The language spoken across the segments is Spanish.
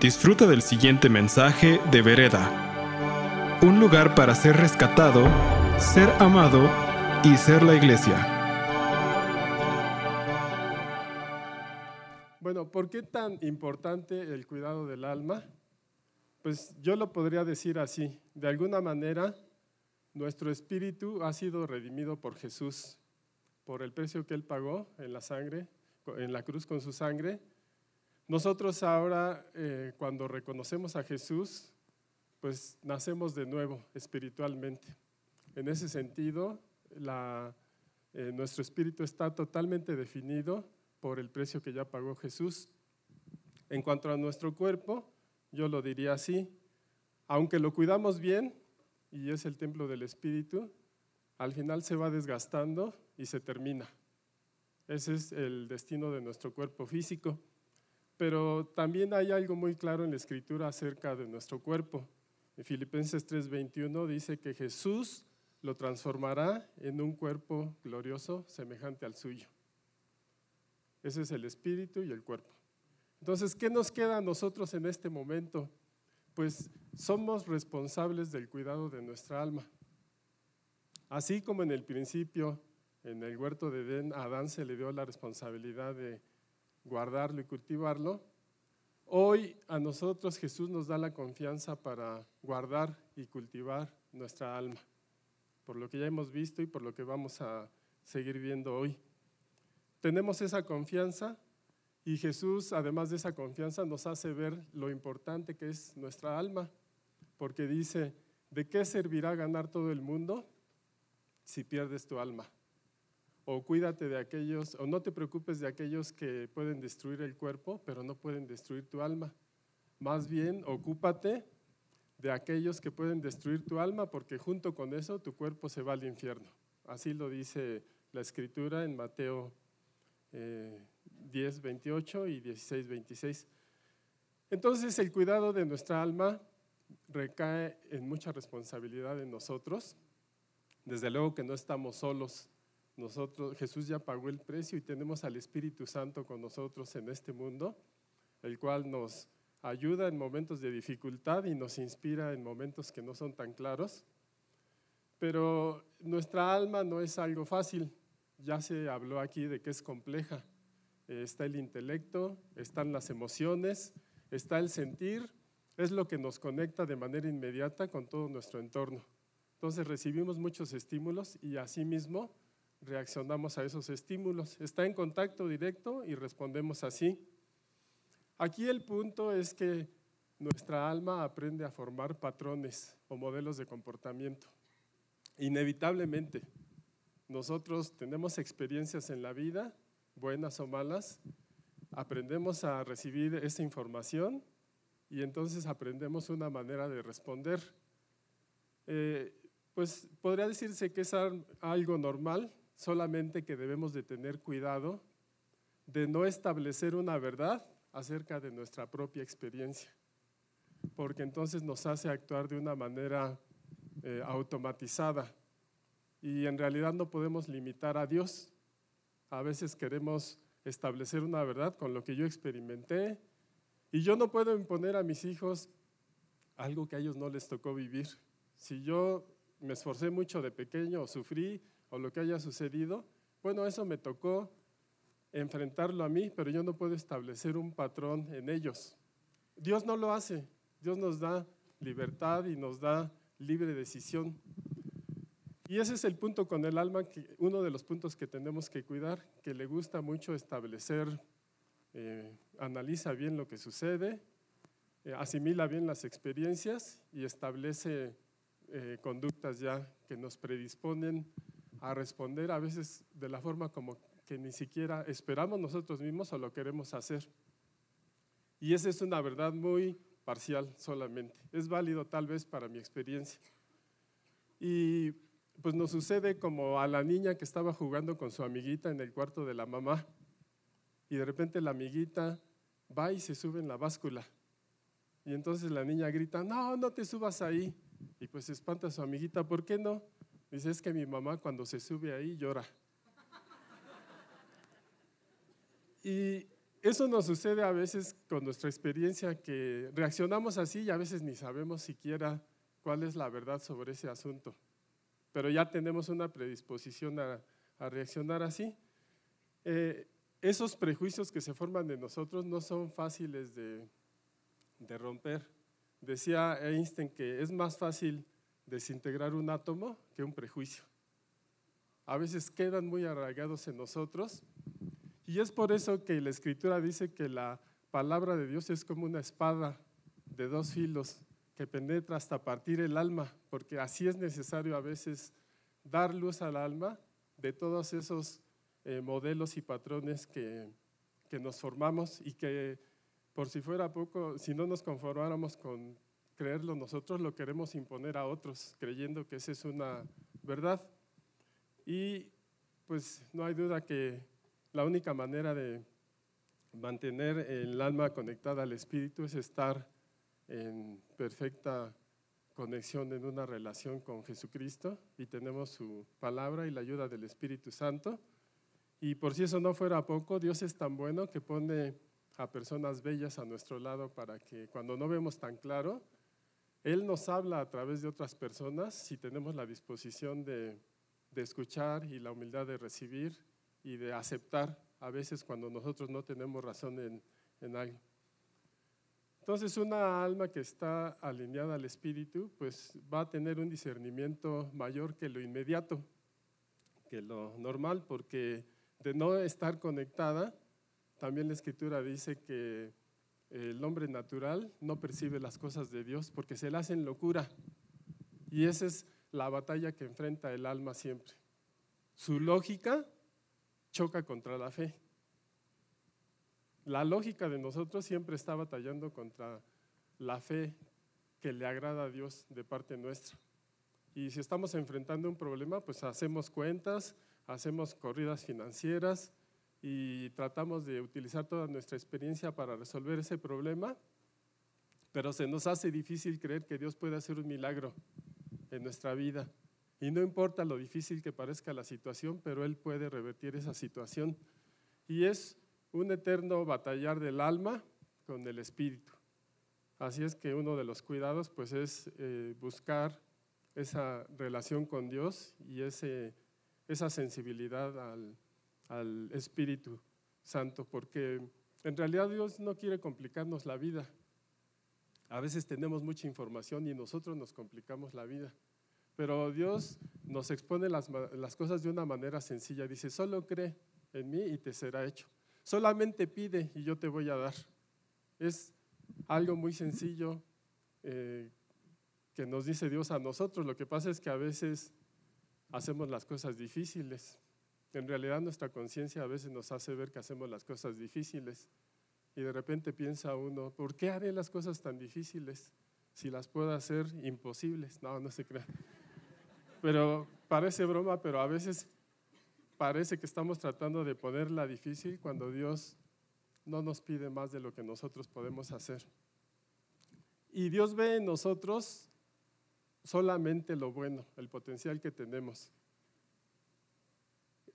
Disfruta del siguiente mensaje de Vereda. Un lugar para ser rescatado, ser amado y ser la iglesia. Bueno, ¿por qué tan importante el cuidado del alma? Pues yo lo podría decir así. De alguna manera, nuestro espíritu ha sido redimido por Jesús, por el precio que Él pagó en la sangre, en la cruz con su sangre nosotros ahora, eh, cuando reconocemos a Jesús, pues nacemos de nuevo espiritualmente. En ese sentido, eh, nuestro espíritu está totalmente definido por el precio que ya pagó Jesús. En cuanto a nuestro cuerpo, yo lo diría así, aunque lo cuidamos bien, y es el templo del espíritu, al final se va desgastando y se termina. Ese es el destino de nuestro cuerpo físico. Pero también hay algo muy claro en la escritura acerca de nuestro cuerpo. En Filipenses 3:21 dice que Jesús lo transformará en un cuerpo glorioso semejante al suyo. Ese es el espíritu y el cuerpo. Entonces, ¿qué nos queda a nosotros en este momento? Pues somos responsables del cuidado de nuestra alma. Así como en el principio, en el huerto de Edén, Adán se le dio la responsabilidad de guardarlo y cultivarlo. Hoy a nosotros Jesús nos da la confianza para guardar y cultivar nuestra alma, por lo que ya hemos visto y por lo que vamos a seguir viendo hoy. Tenemos esa confianza y Jesús, además de esa confianza, nos hace ver lo importante que es nuestra alma, porque dice, ¿de qué servirá ganar todo el mundo si pierdes tu alma? O cuídate de aquellos, o no te preocupes de aquellos que pueden destruir el cuerpo, pero no pueden destruir tu alma. Más bien, ocúpate de aquellos que pueden destruir tu alma, porque junto con eso tu cuerpo se va al infierno. Así lo dice la escritura en Mateo 10, eh, 28 y 16, 26. Entonces el cuidado de nuestra alma recae en mucha responsabilidad en nosotros. Desde luego que no estamos solos nosotros, Jesús ya pagó el precio y tenemos al Espíritu Santo con nosotros en este mundo, el cual nos ayuda en momentos de dificultad y nos inspira en momentos que no son tan claros. Pero nuestra alma no es algo fácil. Ya se habló aquí de que es compleja. está el intelecto, están las emociones, está el sentir, es lo que nos conecta de manera inmediata con todo nuestro entorno. Entonces recibimos muchos estímulos y asimismo reaccionamos a esos estímulos. Está en contacto directo y respondemos así. Aquí el punto es que nuestra alma aprende a formar patrones o modelos de comportamiento. Inevitablemente, nosotros tenemos experiencias en la vida, buenas o malas, aprendemos a recibir esa información y entonces aprendemos una manera de responder. Eh, pues podría decirse que es algo normal, solamente que debemos de tener cuidado de no establecer una verdad acerca de nuestra propia experiencia, porque entonces nos hace actuar de una manera eh, automatizada y en realidad no podemos limitar a Dios. A veces queremos establecer una verdad con lo que yo experimenté y yo no puedo imponer a mis hijos algo que a ellos no les tocó vivir. Si yo me esforcé mucho de pequeño o sufrí, o lo que haya sucedido, bueno, eso me tocó enfrentarlo a mí, pero yo no puedo establecer un patrón en ellos. Dios no lo hace, Dios nos da libertad y nos da libre decisión. Y ese es el punto con el alma, que, uno de los puntos que tenemos que cuidar, que le gusta mucho establecer, eh, analiza bien lo que sucede, eh, asimila bien las experiencias y establece eh, conductas ya que nos predisponen a responder a veces de la forma como que ni siquiera esperamos nosotros mismos o lo queremos hacer. Y esa es una verdad muy parcial solamente. Es válido tal vez para mi experiencia. Y pues nos sucede como a la niña que estaba jugando con su amiguita en el cuarto de la mamá y de repente la amiguita va y se sube en la báscula. Y entonces la niña grita, no, no te subas ahí. Y pues espanta a su amiguita, ¿por qué no? Dice, es que mi mamá cuando se sube ahí llora. Y eso nos sucede a veces con nuestra experiencia que reaccionamos así y a veces ni sabemos siquiera cuál es la verdad sobre ese asunto. Pero ya tenemos una predisposición a, reaccionar así. Eh, esos prejuicios que se forman en nosotros no son fáciles de, de romper. Decía Einstein que es más fácil desintegrar un átomo que un prejuicio. A veces quedan muy arraigados en nosotros y es por eso que la escritura dice que la palabra de Dios es como una espada de dos filos que penetra hasta partir el alma, porque así es necesario a veces dar luz al alma de todos esos eh, modelos y patrones que, que nos formamos y que por si fuera poco, si no nos conformáramos con creerlo nosotros, lo queremos imponer a otros, creyendo que esa es una verdad. Y pues no hay duda que la única manera de mantener el alma conectada al espíritu es estar en perfecta conexión en una relación con Jesucristo y tenemos su palabra y la ayuda del Espíritu Santo. Y por si eso no fuera poco, Dios es tan bueno que pone a personas bellas a nuestro lado para que cuando no vemos tan claro, Él nos habla a través de otras personas si tenemos la disposición de, escuchar y la humildad de recibir y de aceptar a veces cuando nosotros no tenemos razón en, en algo. Entonces una alma que está alineada al espíritu, pues va a tener un discernimiento mayor que lo inmediato, que lo normal, porque de no estar conectada, también la escritura dice que el hombre natural no percibe las cosas de Dios porque se le hacen locura. Y esa es la batalla que enfrenta el alma siempre. Su lógica choca contra la fe. La lógica de nosotros siempre está batallando contra la fe que le agrada a Dios de parte nuestra. Y si estamos enfrentando un problema, pues hacemos cuentas, hacemos corridas financieras y tratamos de utilizar toda nuestra experiencia para resolver ese problema, pero se nos hace difícil creer que Dios puede hacer un milagro en nuestra vida. Y no importa lo difícil que parezca la situación, pero Él puede revertir esa situación. Y es un eterno batallar del alma con el espíritu. Así es que uno de los cuidados pues es eh, buscar esa relación con Dios y ese, esa sensibilidad al, al Espíritu Santo, porque en realidad Dios no quiere complicarnos la vida. A veces tenemos mucha información y nosotros nos complicamos la vida. Pero Dios nos expone las, cosas de una manera sencilla. Dice, solo cree en mí y te será hecho. Solamente pide y yo te voy a dar. Es algo muy sencillo eh, que nos dice Dios a nosotros. Lo que pasa es que a veces hacemos las cosas difíciles. En realidad nuestra conciencia a veces nos hace ver que hacemos las cosas difíciles. Y de repente piensa uno, ¿por qué haré las cosas tan difíciles si las puedo hacer imposibles? No, no se crea. Pero parece broma, pero a veces parece que estamos tratando de ponerla difícil cuando Dios no nos pide más de lo que nosotros podemos hacer. Y Dios ve en nosotros solamente lo bueno, el potencial que tenemos.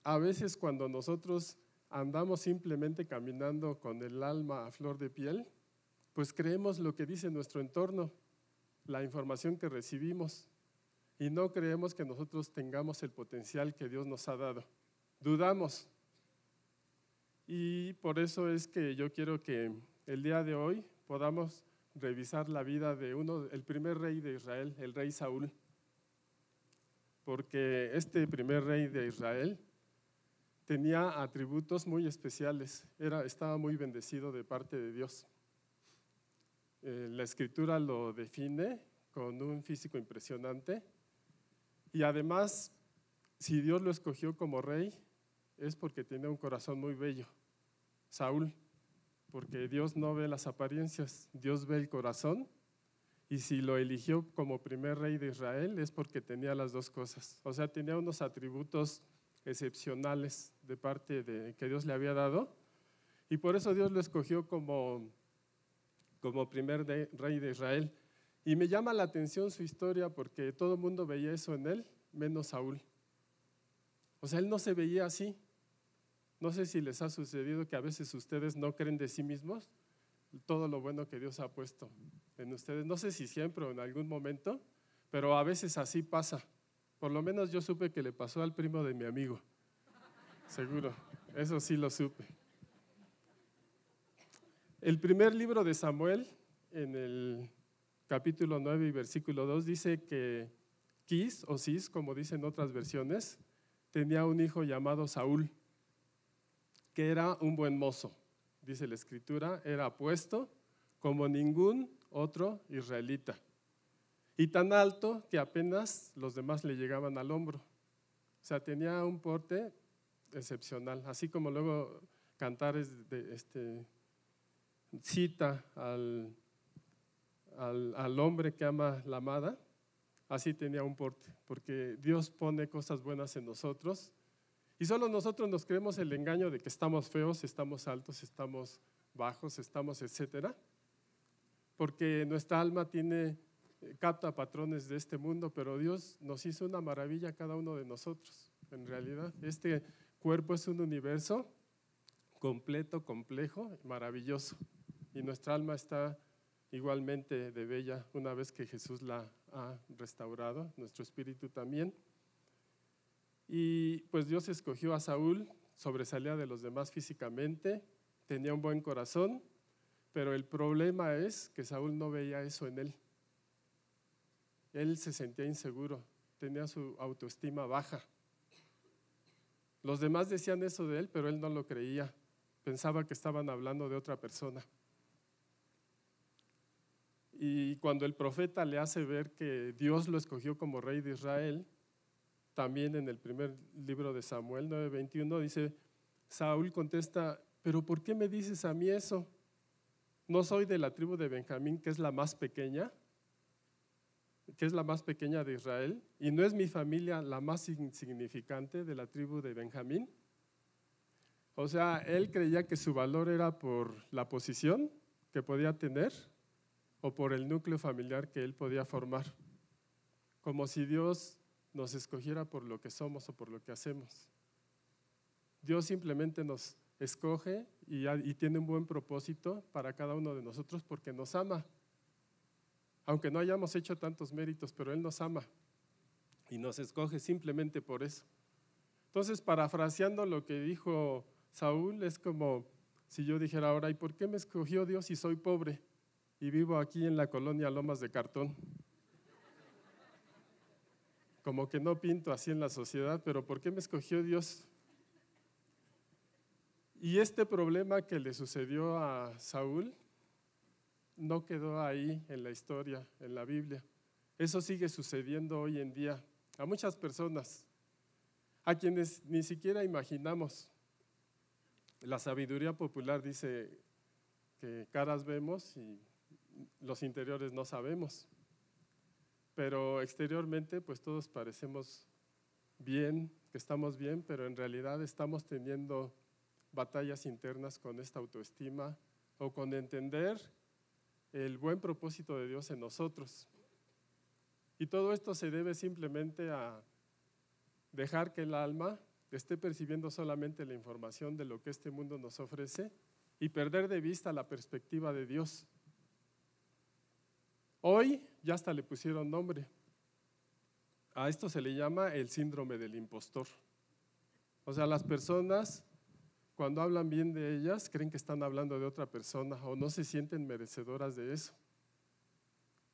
A veces cuando nosotros andamos simplemente caminando con el alma a flor de piel, pues creemos lo que dice nuestro entorno, la información que recibimos y no creemos que nosotros tengamos el potencial que Dios nos ha dado. Dudamos. Y por eso es que yo quiero que el día de hoy podamos revisar la vida de uno, el primer rey de Israel, el rey Saúl. Porque este primer rey de Israel tenía atributos muy especiales, Era, estaba muy bendecido de parte de Dios. Eh, la escritura lo define con un físico impresionante, y además, si Dios lo escogió como rey, es porque tiene un corazón muy bello. Saúl, porque Dios no ve las apariencias, Dios ve el corazón. Y si lo eligió como primer rey de Israel es porque tenía las dos cosas. O sea, tenía unos atributos excepcionales de parte de que Dios le había dado. Y por eso Dios lo escogió como, como primer rey de Israel. Y me llama la atención su historia porque todo el mundo veía eso en él, menos Saúl. O sea, él no se veía así. No sé si les ha sucedido que a veces ustedes no creen de sí mismos todo lo bueno que Dios ha puesto en ustedes. No sé si siempre o en algún momento, pero a veces así pasa. Por lo menos yo supe que le pasó al primo de mi amigo. Seguro, eso sí lo supe. El primer libro de Samuel, en el capítulo 9 y versículo 2, dice que Quis, o Cis, como dicen otras versiones, tenía un hijo llamado Saúl, que era un buen mozo, dice la escritura, era apuesto como ningún otro israelita, y tan alto que apenas los demás le llegaban al hombro. O sea, tenía un porte excepcional, así como luego Cantares de, este, cita al, al, al hombre que ama la amada, así tenía un porte, porque Dios pone cosas buenas en nosotros y solo nosotros nos creemos el engaño de que estamos feos, estamos altos, estamos bajos, estamos etcétera, porque nuestra alma tiene capta patrones de este mundo, pero Dios nos hizo una maravilla a cada uno de nosotros. En realidad, este cuerpo es un universo completo, complejo, maravilloso, y nuestra alma está igualmente de bella una vez que Jesús la ha restaurado, nuestro espíritu también. Y pues Dios escogió a Saúl, sobresalía de los demás físicamente, tenía un buen corazón, pero el problema es que Saúl no veía eso en él. Él se sentía inseguro, tenía su autoestima baja. Los demás decían eso de él, pero él no lo creía. Pensaba que estaban hablando de otra persona. Y cuando el profeta le hace ver que Dios lo escogió como rey de Israel, también en el primer libro de Samuel 9:21 dice, Saúl contesta, pero ¿por qué me dices a mí eso? ¿No soy de la tribu de Benjamín, que es la más pequeña? Que es la más pequeña de Israel, y no es mi familia la más insignificante de la tribu de Benjamín. O sea, él creía que su valor era por la posición que podía tener o por el núcleo familiar que él podía formar, como si Dios nos escogiera por lo que somos o por lo que hacemos. Dios simplemente nos escoge y, tiene un buen propósito para cada uno de nosotros porque nos ama. Aunque no hayamos hecho tantos méritos, pero Él nos ama y nos escoge simplemente por eso. Entonces, parafraseando lo que dijo Saúl, es como si yo dijera ahora, ¿y por qué me escogió Dios si soy pobre y vivo aquí en la colonia Lomas de Cartón? como que no pinto así en la sociedad, pero ¿por qué me escogió Dios? Y este problema que le sucedió a Saúl no quedó ahí en la historia, en la Biblia. Eso sigue sucediendo hoy en día a muchas personas, a quienes ni siquiera imaginamos. La sabiduría popular dice que caras vemos y los interiores no sabemos pero exteriormente pues todos parecemos bien, que estamos bien, pero en realidad estamos teniendo batallas internas con esta autoestima o con entender el buen propósito de Dios en nosotros. Y todo esto se debe simplemente a dejar que el alma esté percibiendo solamente la información de lo que este mundo nos ofrece y perder de vista la perspectiva de Dios. Hoy ya hasta le pusieron nombre. A esto se le llama el síndrome del impostor. O sea, las personas cuando hablan bien de ellas creen que están hablando de otra persona o no se sienten merecedoras de eso.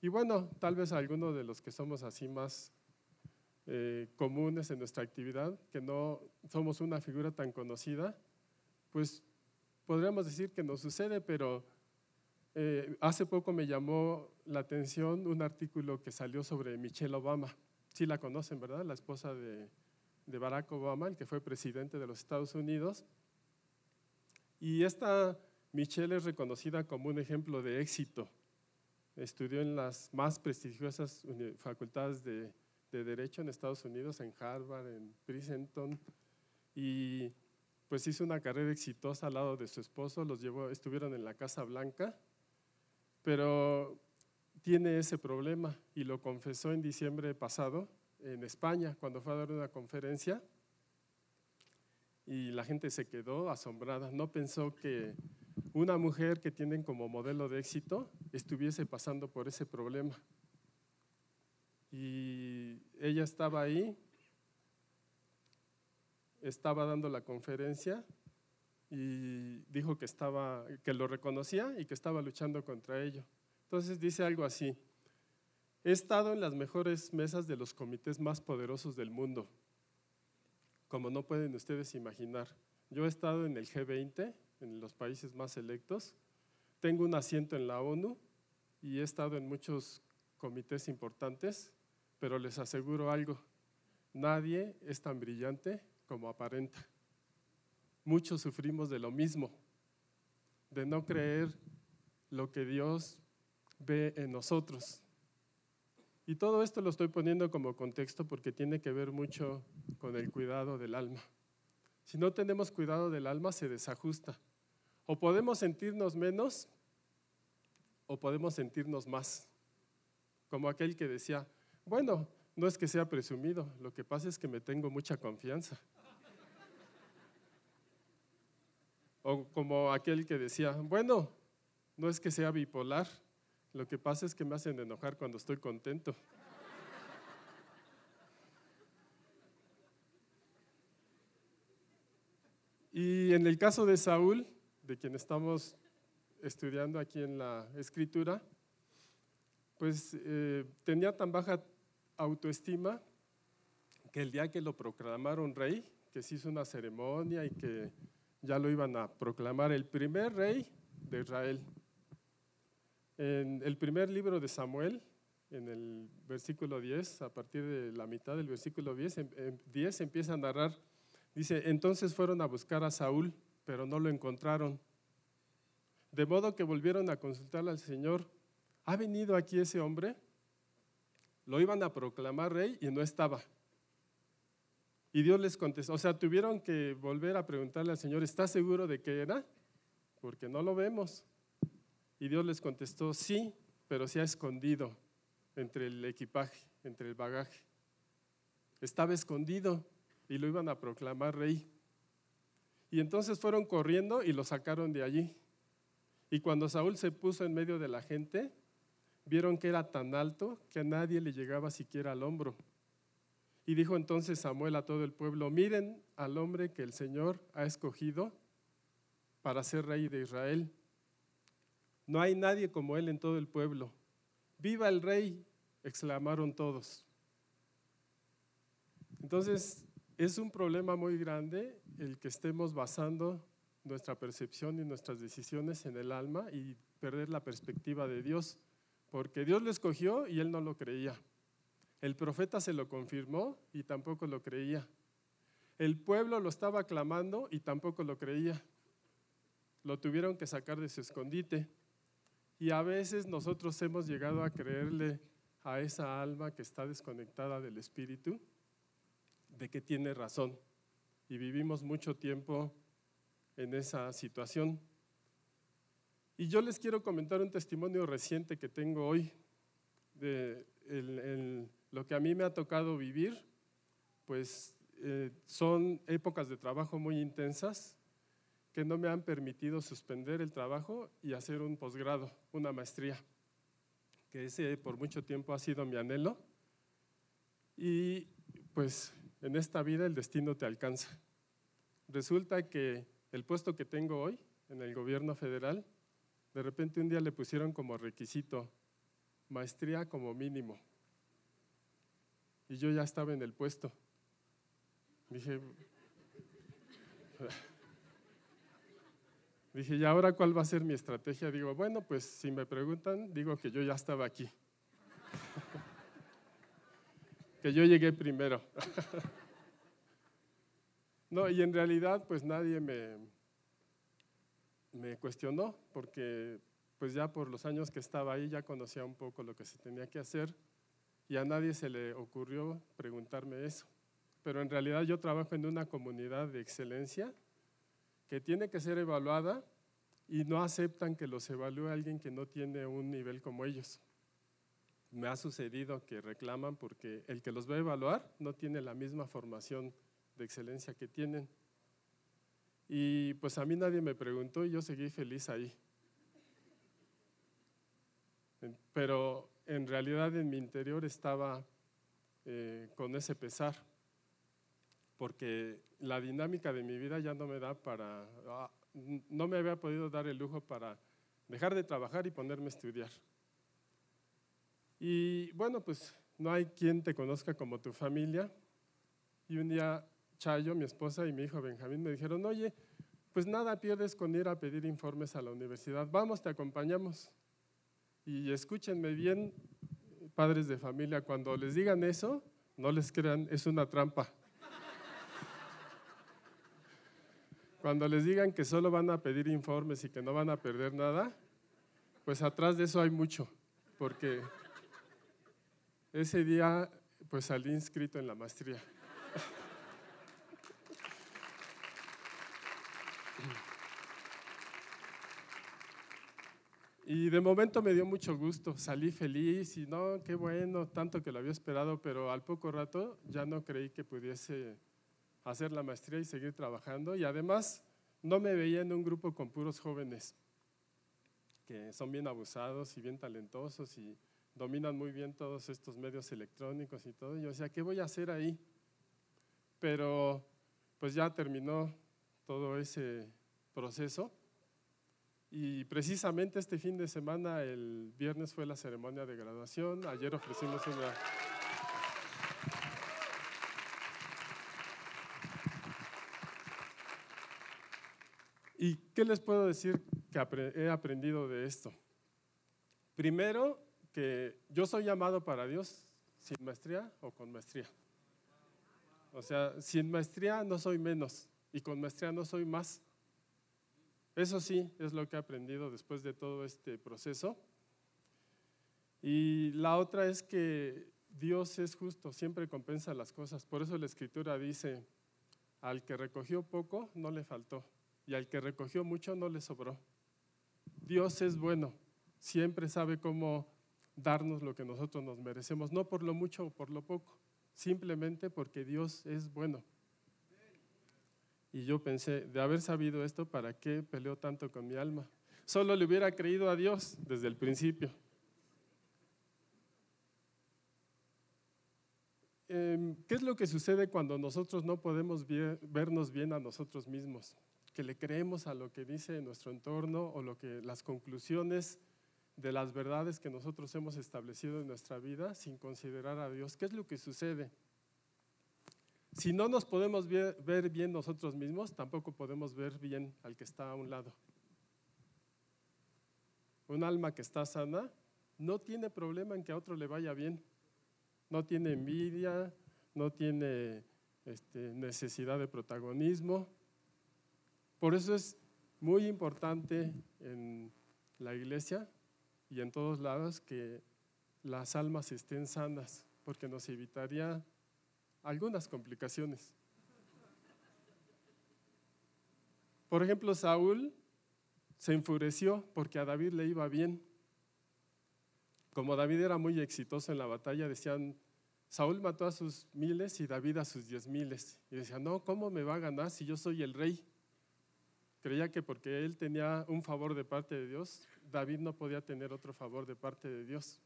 Y bueno, tal vez algunos de los que somos así más eh, comunes en nuestra actividad, que no somos una figura tan conocida, pues podríamos decir que nos sucede, pero eh, hace poco me llamó la atención un artículo que salió sobre Michelle Obama. Sí la conocen, ¿verdad? La esposa de, de Barack Obama, el que fue presidente de los Estados Unidos. Y esta Michelle es reconocida como un ejemplo de éxito. Estudió en las más prestigiosas facultades de, de Derecho en Estados Unidos, en Harvard, en Princeton, y pues hizo una carrera exitosa al lado de su esposo, los llevó, estuvieron en la Casa Blanca pero tiene ese problema y lo confesó en diciembre pasado en España cuando fue a dar una conferencia y la gente se quedó asombrada. No pensó que una mujer que tienen como modelo de éxito estuviese pasando por ese problema. Y ella estaba ahí, estaba dando la conferencia y dijo que estaba que lo reconocía y que estaba luchando contra ello. Entonces dice algo así: He estado en las mejores mesas de los comités más poderosos del mundo, como no pueden ustedes imaginar. Yo he estado en el G20, en los países más selectos, tengo un asiento en la ONU y he estado en muchos comités importantes, pero les aseguro algo, nadie es tan brillante como aparenta. Muchos sufrimos de lo mismo, de no creer lo que Dios ve en nosotros. Y todo esto lo estoy poniendo como contexto porque tiene que ver mucho con el cuidado del alma. Si no tenemos cuidado del alma, se desajusta. O podemos sentirnos menos o podemos sentirnos más. Como aquel que decía, bueno, no es que sea presumido, lo que pasa es que me tengo mucha confianza. O como aquel que decía, bueno, no es que sea bipolar, lo que pasa es que me hacen enojar cuando estoy contento. Y en el caso de Saúl, de quien estamos estudiando aquí en la escritura, pues eh, tenía tan baja autoestima que el día que lo proclamaron rey, que se hizo una ceremonia y que ya lo iban a proclamar el primer rey de Israel. En el primer libro de Samuel, en el versículo 10, a partir de la mitad del versículo 10, 10 empieza a narrar Dice, entonces fueron a buscar a Saúl, pero no lo encontraron. De modo que volvieron a consultar al Señor, ¿ha venido aquí ese hombre? Lo iban a proclamar rey y no estaba. Y Dios les contestó, o sea, tuvieron que volver a preguntarle al Señor, ¿está seguro de que era? Porque no lo vemos. Y Dios les contestó, sí, pero se ha escondido entre el equipaje, entre el bagaje. Estaba escondido y lo iban a proclamar rey. Y entonces fueron corriendo y lo sacaron de allí. Y cuando Saúl se puso en medio de la gente, vieron que era tan alto que a nadie le llegaba siquiera al hombro. Y dijo entonces Samuel a todo el pueblo, miren al hombre que el Señor ha escogido para ser rey de Israel. No hay nadie como él en todo el pueblo. Viva el rey, exclamaron todos. Entonces, es un problema muy grande el que estemos basando nuestra percepción y nuestras decisiones en el alma y perder la perspectiva de Dios, porque Dios lo escogió y él no lo creía. El profeta se lo confirmó y tampoco lo creía. El pueblo lo estaba clamando y tampoco lo creía. Lo tuvieron que sacar de su escondite. Y a veces nosotros hemos llegado a creerle a esa alma que está desconectada del Espíritu de que tiene razón. Y vivimos mucho tiempo en esa situación. Y yo les quiero comentar un testimonio reciente que tengo hoy de lo que a mí me ha tocado vivir, pues eh, son épocas de trabajo muy intensas que no me han permitido suspender el trabajo y hacer un posgrado, una maestría, que ese por mucho tiempo ha sido mi anhelo. Y pues en esta vida el destino te alcanza. Resulta que el puesto que tengo hoy en el gobierno federal, de repente un día le pusieron como requisito maestría como mínimo. Y yo ya estaba en el puesto. Dije, dije, ¿y ahora cuál va a ser mi estrategia? Digo, bueno, pues si me preguntan, digo que yo ya estaba aquí. que yo llegué primero. no, y en realidad pues nadie me, cuestionó porque pues ya por los años que estaba ahí ya conocía un poco lo que se tenía que hacer y a nadie se le ocurrió preguntarme eso. Pero en realidad yo trabajo en una comunidad de excelencia que tiene que ser evaluada y no aceptan que los evalúe alguien que no tiene un nivel como ellos me ha sucedido que reclaman porque el que los va a evaluar no tiene la misma formación de excelencia que tienen. Y pues a mí nadie me preguntó y yo seguí feliz ahí. Pero en realidad en mi interior estaba eh, con ese pesar, porque la dinámica de mi vida ya no me da para, ah, no me había podido dar el lujo para dejar de trabajar y ponerme a estudiar. Y bueno, pues no hay quien te conozca como tu familia. Y un día Chayo, mi esposa y mi hijo Benjamín me dijeron, oye, pues nada pierdes con ir a pedir informes a la universidad. Vamos, te acompañamos. Y escúchenme bien, padres de familia, cuando les digan eso, no les crean, es una trampa. Cuando les digan que solo van a pedir informes y que no van a perder nada, pues atrás de eso hay mucho, porque ese día pues salí inscrito en la maestría. Y de momento me dio mucho gusto, salí feliz y no, qué bueno, tanto que lo había esperado, pero al poco rato ya no creí que pudiese hacer la maestría y seguir trabajando. Y además no me veía en un grupo con puros jóvenes que son bien abusados y bien talentosos y dominan muy bien todos estos medios electrónicos y todo. Y yo decía, ¿qué voy a hacer ahí? Pero pues ya terminó todo ese proceso y precisamente este fin de semana, el viernes fue la ceremonia de graduación, ayer ofrecimos una... ¿Y qué les puedo decir que he aprendido de esto? Primero, que yo soy llamado para Dios sin maestría o con maestría. O sea, sin maestría no soy menos y con maestría no soy más. Eso sí, es lo que he aprendido después de todo este proceso. Y la otra es que Dios es justo, siempre compensa las cosas. Por eso la escritura dice, al que recogió poco, no le faltó. Y al que recogió mucho, no le sobró. Dios es bueno, siempre sabe cómo darnos lo que nosotros nos merecemos, no por lo mucho o por lo poco, simplemente porque Dios es bueno. Y yo pensé, de haber sabido esto, ¿para qué peleó tanto con mi alma? Solo le hubiera creído a Dios desde el principio. Em, ¿Qué es lo que sucede cuando nosotros no podemos vernos bien a nosotros mismos? Que le creemos a lo que dice nuestro entorno o lo que las conclusiones de las verdades que nosotros hemos establecido en nuestra vida sin considerar a Dios. ¿Qué es lo que sucede? Si no nos podemos ver bien nosotros mismos, tampoco podemos ver bien al que está a un lado. Un alma que está sana no tiene problema en que a otro le vaya bien. No tiene envidia, no tiene este, necesidad de protagonismo. Por eso es muy importante en la iglesia y en todos lados que las almas estén sanas, porque nos evitaría algunas complicaciones. Por ejemplo, Saúl se enfureció porque a David le iba bien. Como David era muy exitoso en la batalla, decían, Saúl mató a sus miles y David a sus diez miles. Y decían, no, ¿cómo me va a ganar si yo soy el rey? Creía que porque él tenía un favor de parte de Dios, David no podía tener otro favor de parte de Dios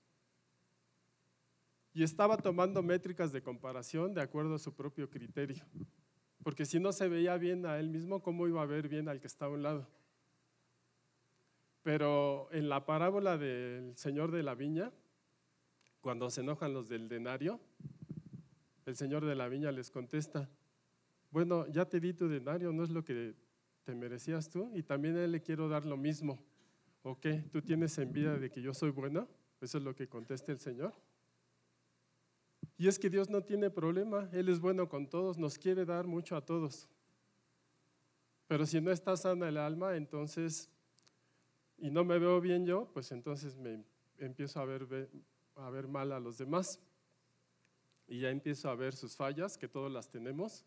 y estaba tomando métricas de comparación de acuerdo a su propio criterio. Porque si no se veía bien a él mismo, ¿cómo iba a ver bien al que estaba a un lado? Pero en la parábola del Señor de la Viña, cuando se enojan los del denario, el Señor de la Viña les contesta, bueno, ya te di tu denario, no es lo que te merecías tú, y también a él le quiero dar lo mismo. ¿O? ¿Tú tienes envidia de que yo soy bueno? Eso es lo que contesta el Señor. Y es que Dios no tiene problema, Él es bueno con todos, nos quiere dar mucho a todos. Pero si no está sana el alma, entonces, y no me veo bien yo, pues entonces me empiezo a ver, a ver mal a los demás. Y ya empiezo a ver sus fallas, que todos las tenemos,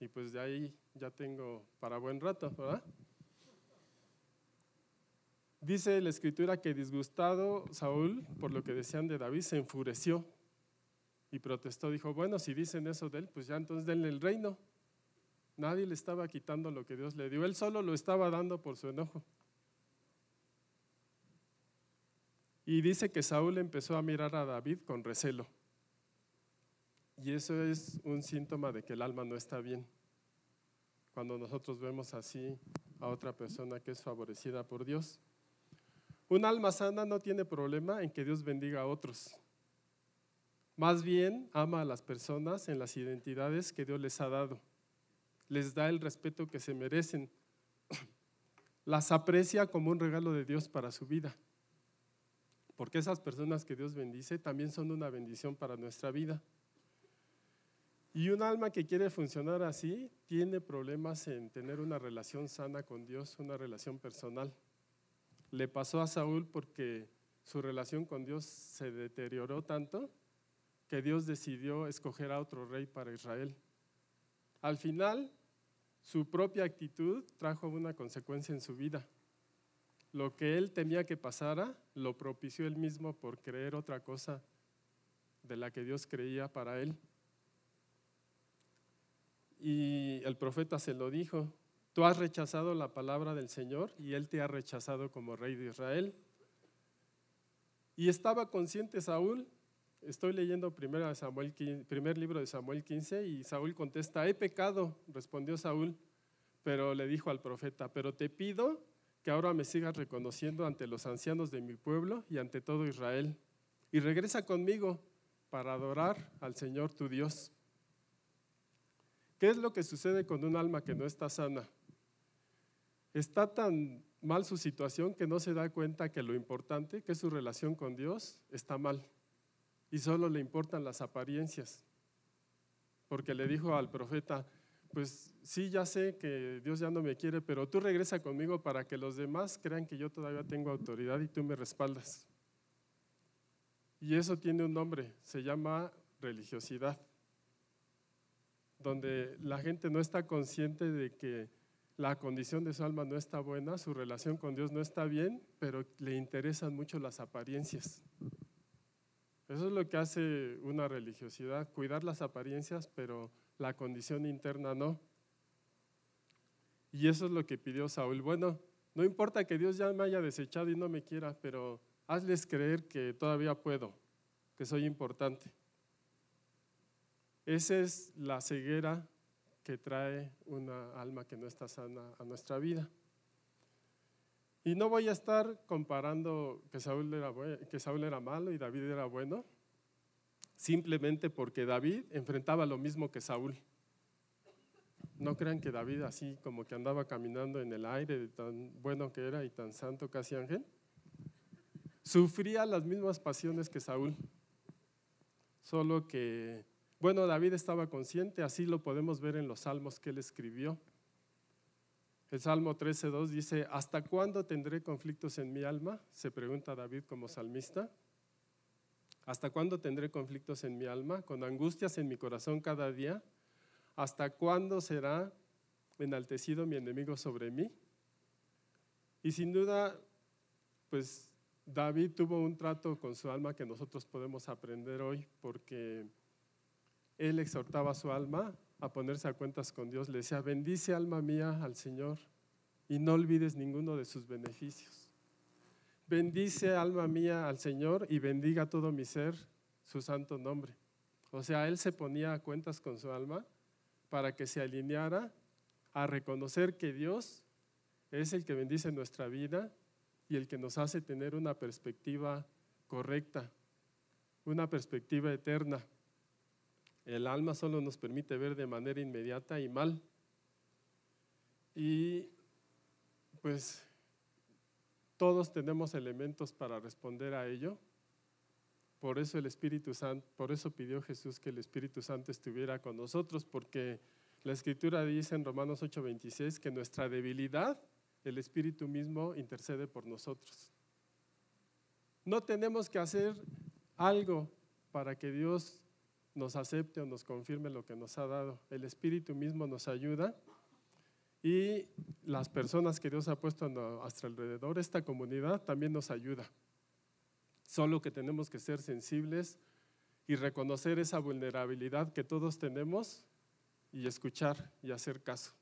y pues de ahí ya tengo para buen rato, ¿verdad? Dice la escritura que disgustado Saúl por lo que decían de David, se enfureció y protestó, dijo, bueno, si dicen eso de él, pues ya entonces denle el reino. Nadie le estaba quitando lo que Dios le dio, él solo lo estaba dando por su enojo. Y dice que Saúl empezó a mirar a David con recelo. Y eso es un síntoma de que el alma no está bien. Cuando nosotros vemos así a otra persona que es favorecida por Dios. Un alma sana no tiene problema en que Dios bendiga a otros. Más bien ama a las personas en las identidades que Dios les ha dado. Les da el respeto que se merecen. Las aprecia como un regalo de Dios para su vida. Porque esas personas que Dios bendice también son una bendición para nuestra vida. Y un alma que quiere funcionar así tiene problemas en tener una relación sana con Dios, una relación personal. Le pasó a Saúl porque su relación con Dios se deterioró tanto que Dios decidió escoger a otro rey para Israel. Al final, su propia actitud trajo una consecuencia en su vida. Lo que él temía que pasara, lo propició él mismo por creer otra cosa de la que Dios creía para él. Y el profeta se lo dijo, tú has rechazado la palabra del Señor y él te ha rechazado como rey de Israel. Y estaba consciente Saúl Estoy leyendo Samuel, primer libro de Samuel 15 y Saúl contesta, he pecado, respondió Saúl, pero le dijo al profeta, pero te pido que ahora me sigas reconociendo ante los ancianos de mi pueblo y ante todo Israel, y regresa conmigo para adorar al Señor tu Dios. ¿Qué es lo que sucede con un alma que no está sana? Está tan mal su situación que no se da cuenta que lo importante, que es su relación con Dios, está mal y solo le importan las apariencias. Porque le dijo al profeta, pues sí, ya sé que Dios ya no me quiere, pero tú regresa conmigo para que los demás crean que yo todavía tengo autoridad y tú me respaldas. Y eso tiene un nombre, se llama religiosidad, donde la gente no está consciente de que la condición de su alma no está buena, su relación con Dios no está bien, pero le interesan mucho las apariencias. Eso es lo que hace una religiosidad, cuidar las apariencias, pero la condición interna no. Y eso es lo que pidió Saúl. Bueno, no importa que Dios ya me haya desechado y no me quiera, pero hazles creer que todavía puedo, que soy importante. Esa es la ceguera que trae una alma que no está sana a nuestra vida. Y no voy a estar comparando que Saúl, era que Saúl era malo y David era bueno, simplemente porque David enfrentaba lo mismo que Saúl. No crean que David así como que andaba caminando en el aire, de tan bueno que era y tan santo casi ángel. Sufría las mismas pasiones que Saúl. Solo que, bueno, David estaba consciente, así lo podemos ver en los salmos que él escribió. El Salmo 13.2 dice, ¿hasta cuándo tendré conflictos en mi alma? Se pregunta David como salmista. ¿Hasta cuándo tendré conflictos en mi alma? Con angustias en mi corazón cada día. ¿Hasta cuándo será enaltecido mi enemigo sobre mí? Y sin duda, pues David tuvo un trato con su alma que nosotros podemos aprender hoy porque él exhortaba a su alma a ponerse a cuentas con Dios, le decía, bendice alma mía al Señor y no olvides ninguno de sus beneficios. Bendice alma mía al Señor y bendiga todo mi ser su santo nombre. O sea, él se ponía a cuentas con su alma para que se alineara a reconocer que Dios es el que bendice nuestra vida y el que nos hace tener una perspectiva correcta, una perspectiva eterna. El alma solo nos permite ver de manera inmediata y mal. Y pues todos tenemos elementos para responder a ello. Por eso el Espíritu Santo, por eso pidió Jesús que el Espíritu Santo estuviera con nosotros, porque la Escritura dice en Romanos 8:26 que nuestra debilidad, el Espíritu mismo intercede por nosotros. No tenemos que hacer algo para que Dios nos acepte o nos confirme lo que nos ha dado. El Espíritu mismo nos ayuda y las personas que Dios ha puesto a nuestro alrededor, esta comunidad también nos ayuda. Solo que tenemos que ser sensibles y reconocer esa vulnerabilidad que todos tenemos y escuchar y hacer caso.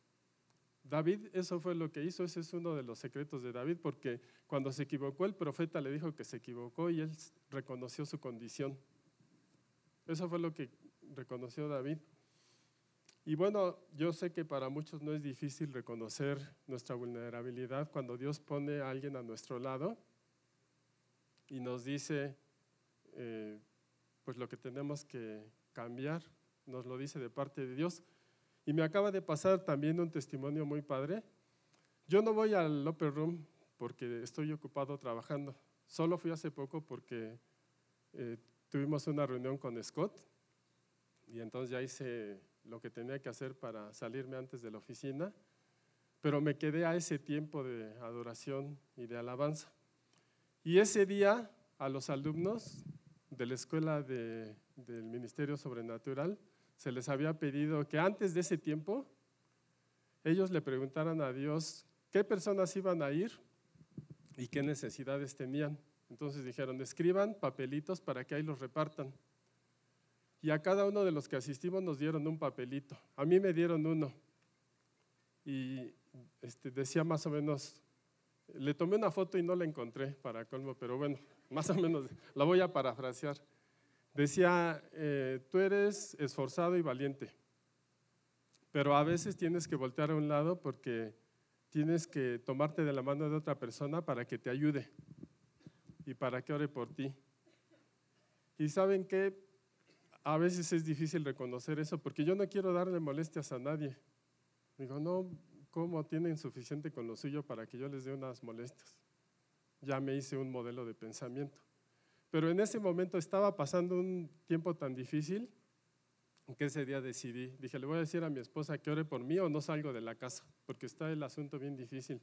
David, eso fue lo que hizo, ese es uno de los secretos de David, porque cuando se equivocó el profeta le dijo que se equivocó y él reconoció su condición. Eso fue lo que reconoció David. Y bueno, yo sé que para muchos no es difícil reconocer nuestra vulnerabilidad cuando Dios pone a alguien a nuestro lado y nos dice eh, pues lo que tenemos que cambiar, nos lo dice de parte de Dios. Y me acaba de pasar también un testimonio muy padre. Yo no voy al Upper Room porque estoy ocupado trabajando. Solo fui hace poco porque eh, tuvimos una reunión con Scott y entonces ya hice lo que tenía que hacer para salirme antes de la oficina, pero me quedé a ese tiempo de adoración y de alabanza. Y ese día a los alumnos de la escuela del Ministerio Sobrenatural se les había pedido que antes de ese tiempo ellos le preguntaran a Dios qué personas iban a ir y qué necesidades tenían. Entonces dijeron, escriban papelitos para que ahí los repartan. Y a cada uno de los que asistimos nos dieron un papelito. A mí me dieron uno. Y este, decía más o menos, le tomé una foto y no la encontré para colmo, pero bueno, más o menos la voy a parafrasear. Decía, eh, tú eres esforzado y valiente, pero a veces tienes que voltear a un lado porque tienes que tomarte de la mano de otra persona para que te ayude y para que ore por ti. Y saben que a veces es difícil reconocer eso porque yo no quiero darle molestias a nadie. Digo, no, ¿cómo tienen suficiente con lo suyo para que yo les dé unas molestias? Ya me hice un modelo de pensamiento. Pero en ese momento estaba pasando un tiempo tan difícil que ese día decidí, dije, le voy a decir a mi esposa que ore por mí o no salgo de la casa, porque está el asunto bien difícil.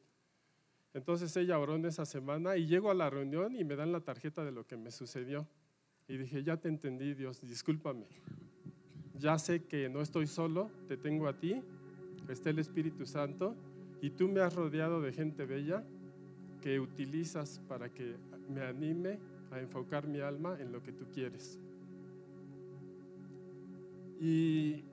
Entonces ella oró en esa semana y llego a la reunión y me dan la tarjeta de lo que me sucedió. Y dije, ya te entendí, Dios, discúlpame. Ya sé que no estoy solo, te tengo a ti, está el Espíritu Santo y tú me has rodeado de gente bella que utilizas para que me anime a enfocar mi alma en lo que tú quieres. Y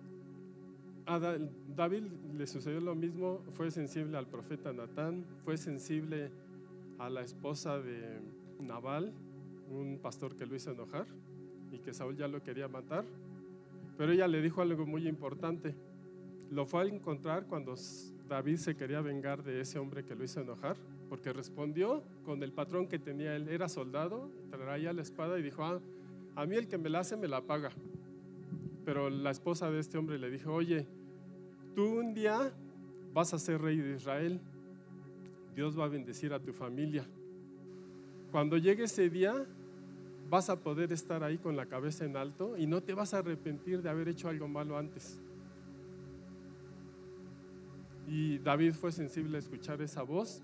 a David le sucedió lo mismo, fue sensible al profeta Natán, fue sensible a la esposa de Nabal, un pastor que lo hizo enojar y que Saúl ya lo quería matar, pero ella le dijo algo muy importante. Lo fue a encontrar cuando David se quería vengar de ese hombre que lo hizo enojar porque respondió con el patrón que tenía él. Era soldado, traía la espada y dijo, ah, a mí el que me la hace me la paga. Pero la esposa de este hombre le dijo, oye, tú un día vas a ser rey de Israel, Dios va a bendecir a tu familia. Cuando llegue ese día, vas a poder estar ahí con la cabeza en alto y no te vas a arrepentir de haber hecho algo malo antes. Y David fue sensible a escuchar esa voz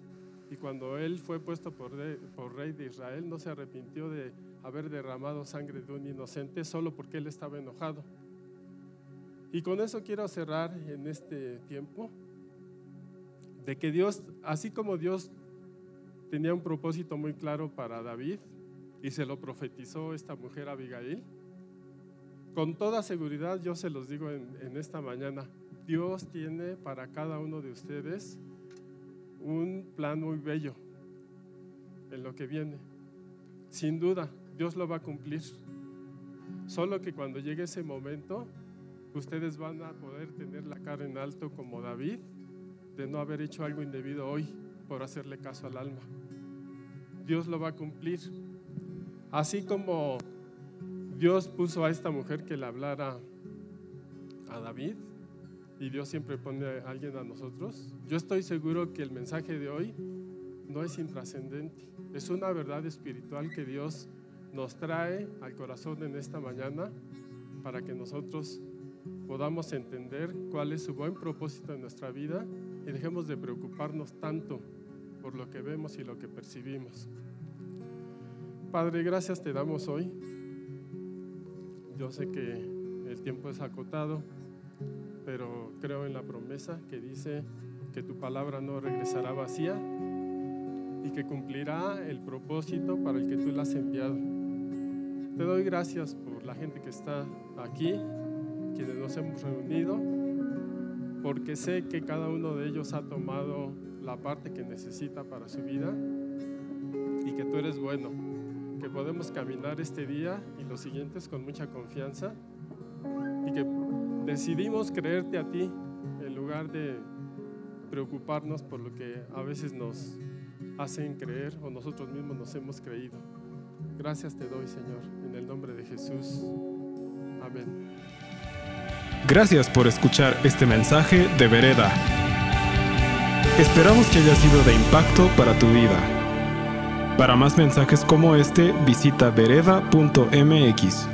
y cuando él fue puesto por, rey de Israel, no se arrepintió de haber derramado sangre de un inocente solo porque él estaba enojado. Y con eso quiero cerrar en este tiempo, de que Dios, así como Dios tenía un propósito muy claro para David y se lo profetizó esta mujer Abigail, con toda seguridad yo se los digo en esta mañana, Dios tiene para cada uno de ustedes un plan muy bello en lo que viene. Sin duda, Dios lo va a cumplir. Solo que cuando llegue ese momento, ustedes van a poder tener la cara en alto como David, de no haber hecho algo indebido hoy por hacerle caso al alma. Dios lo va a cumplir. Así como Dios puso a esta mujer que le hablara a David, y Dios siempre pone a alguien a nosotros, yo estoy seguro que el mensaje de hoy no es intrascendente, es una verdad espiritual que Dios nos trae al corazón en esta mañana para que nosotros podamos entender cuál es su buen propósito en nuestra vida y dejemos de preocuparnos tanto por lo que vemos y lo que percibimos. Padre, gracias te damos hoy. Yo sé que el tiempo es acotado pero creo en la promesa que dice que tu palabra no regresará vacía y que cumplirá el propósito para el que tú la has enviado. Te doy gracias por la gente que está aquí, quienes nos hemos reunido porque sé que cada uno de ellos ha tomado la parte que necesita para su vida y que tú eres bueno, que podemos caminar este día y los siguientes con mucha confianza y que decidimos creerte a ti en lugar de preocuparnos por lo que a veces nos hacen creer o nosotros mismos nos hemos creído. Gracias te doy, Señor, en el nombre de Jesús. Amén. Gracias por escuchar este mensaje de Vereda. Esperamos que haya sido de impacto para tu vida. Para más mensajes como este, visita vereda.mx.